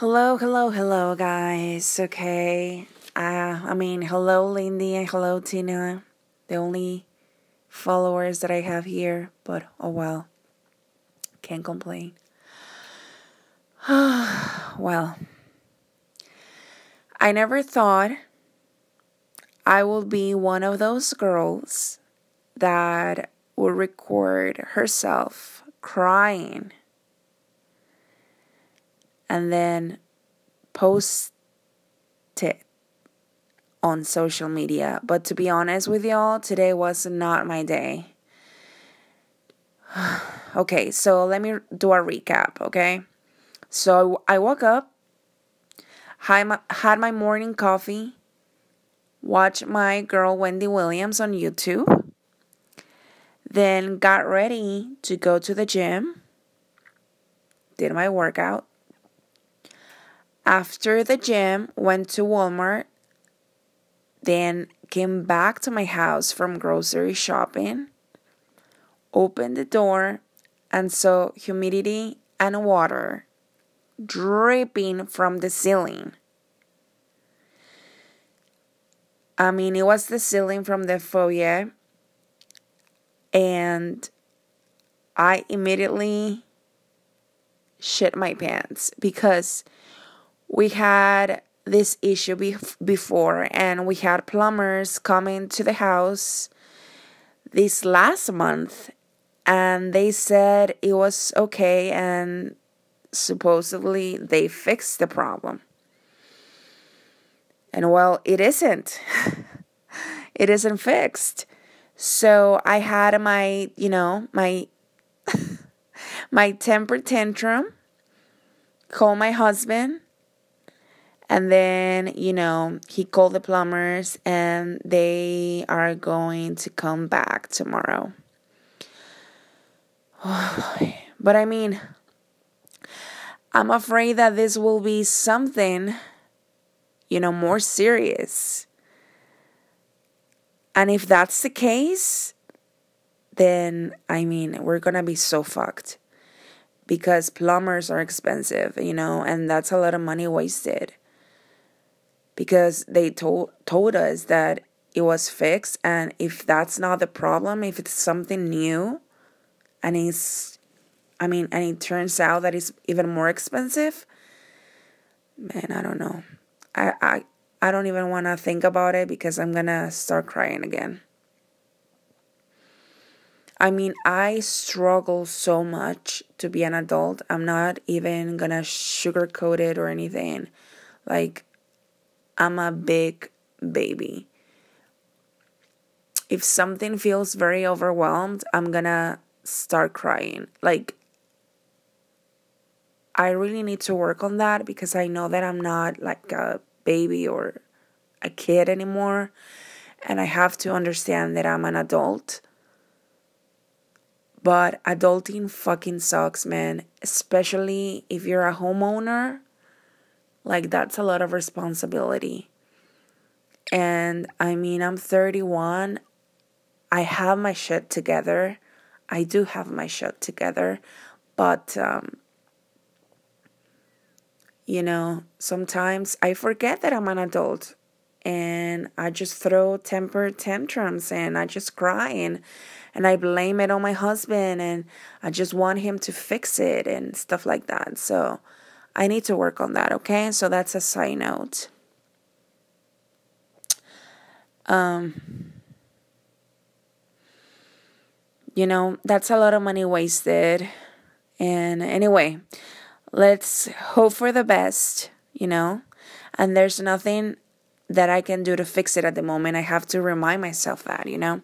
Hello, hello, hello, guys. Okay. Uh, I mean, hello, Lindy, and hello, Tina. The only followers that I have here, but oh well. Can't complain. well, I never thought I would be one of those girls that would record herself crying and then post it on social media. But to be honest with y'all, today was not my day. okay, so let me do a recap, okay? So I woke up, had my, morning coffee, watched my girl Wendy Williams on YouTube, then got ready to go to the gym, did my workout, after the gym, went to Walmart, then came back to my house from grocery shopping, opened the door, and saw humidity and water dripping from the ceiling. I mean, it was the ceiling from the foyer, and I immediately shit my pants because we had this issue be- before and we had plumbers coming to the house this last month and they said it was okay and supposedly they fixed the problem. And well it isn't. It isn't fixed. So i had my you know my my temper tantrum call my husband and then, you know, he called the plumbers and they are going to come back tomorrow. but I mean, I'm afraid that this will be something, you know, more serious. And if that's the case, then I mean, we're gonna be so fucked because plumbers are expensive, you know, and that's a lot of money wasted because they told told us that it was fixed and if that's not the problem if it's something new and it's i mean and it turns out that it's even more expensive man i don't know i i, I don't even want to think about it because i'm gonna start crying again I mean, I struggle so much to be an adult. I'm not even gonna sugarcoat it or anything. Like, I'm a big baby. If something feels very overwhelmed, I'm gonna start crying. Like, I really need to work on that because I know that I'm not like a baby or a kid anymore. And I have to understand that I'm an adult. But adulting fucking sucks, man. Especially if you're a homeowner like, that's a lot of responsibility. And I mean, I'm 31. I have my shit together. I do have my shit together. But, um, you know, sometimes I forget that I'm an adult and I just throw temper tantrums and I just cry and, and I blame it on my husband and I just want him to fix it and stuff like that. So, I need to work on that, okay? So that's a side note. Um, you know, that's a lot of money wasted. And anyway, let's hope for the best, you know? And there's nothing that I can do to fix it at the moment. I have to remind myself that, you know?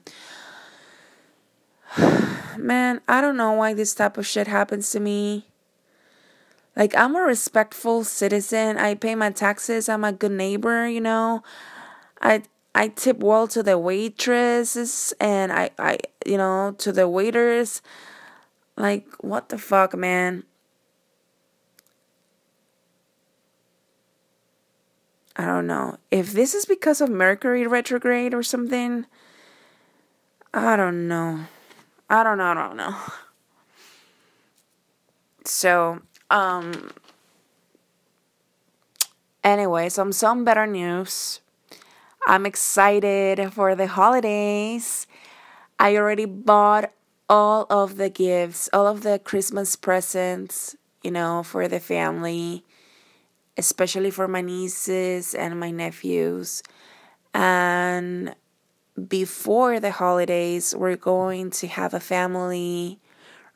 Man, I don't know why this type of shit happens to me. Like I'm a respectful citizen. I pay my taxes. I'm a good neighbor, you know. I I tip well to the waitresses and I I you know, to the waiters. Like what the fuck, man? I don't know. If this is because of Mercury retrograde or something, I don't know. I don't know. I don't know. So, um, Anyway, some some better news. I'm excited for the holidays. I already bought all of the gifts, all of the Christmas presents, you know, for the family, especially for my nieces and my nephews. And before the holidays, we're going to have a family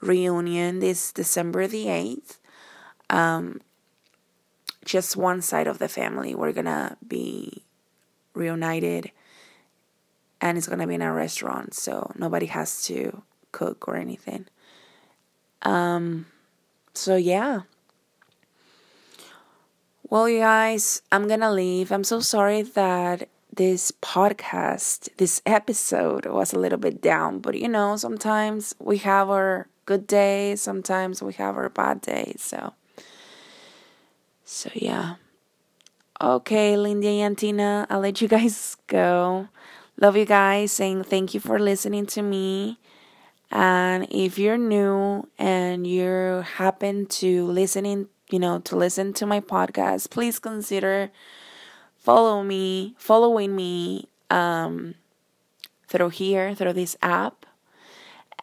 reunion this December the 8th. Um, just one side of the family, we're gonna be reunited and it's gonna be in a restaurant, so nobody has to cook or anything. Um, so yeah. Well, you guys, I'm gonna leave. I'm so sorry that this podcast, this episode was a little bit down, but you know, sometimes we have our good days, sometimes we have our bad days, so so yeah. Okay, Lindy and Tina, I'll let you guys go. Love you guys, saying thank you for listening to me. And if you're new and you happen to listening, you know, to listen to my podcast, please consider follow me, following me um, through here, through this app.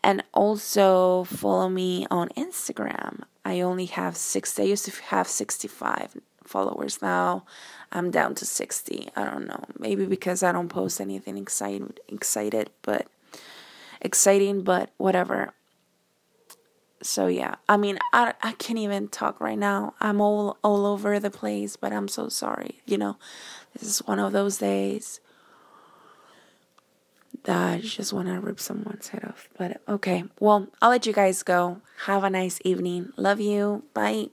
And also follow me on Instagram. I only have six. I used to have 65 followers now. I'm down to 60. I don't know. Maybe because I don't post anything excited, excited, but exciting, but whatever so yeah i mean i i can't even talk right now i'm all all over the place but i'm so sorry you know this is one of those days that I just want to rip someone's head off but okay. Well i'll let you guys go. Have a nice evening. Love you. Bye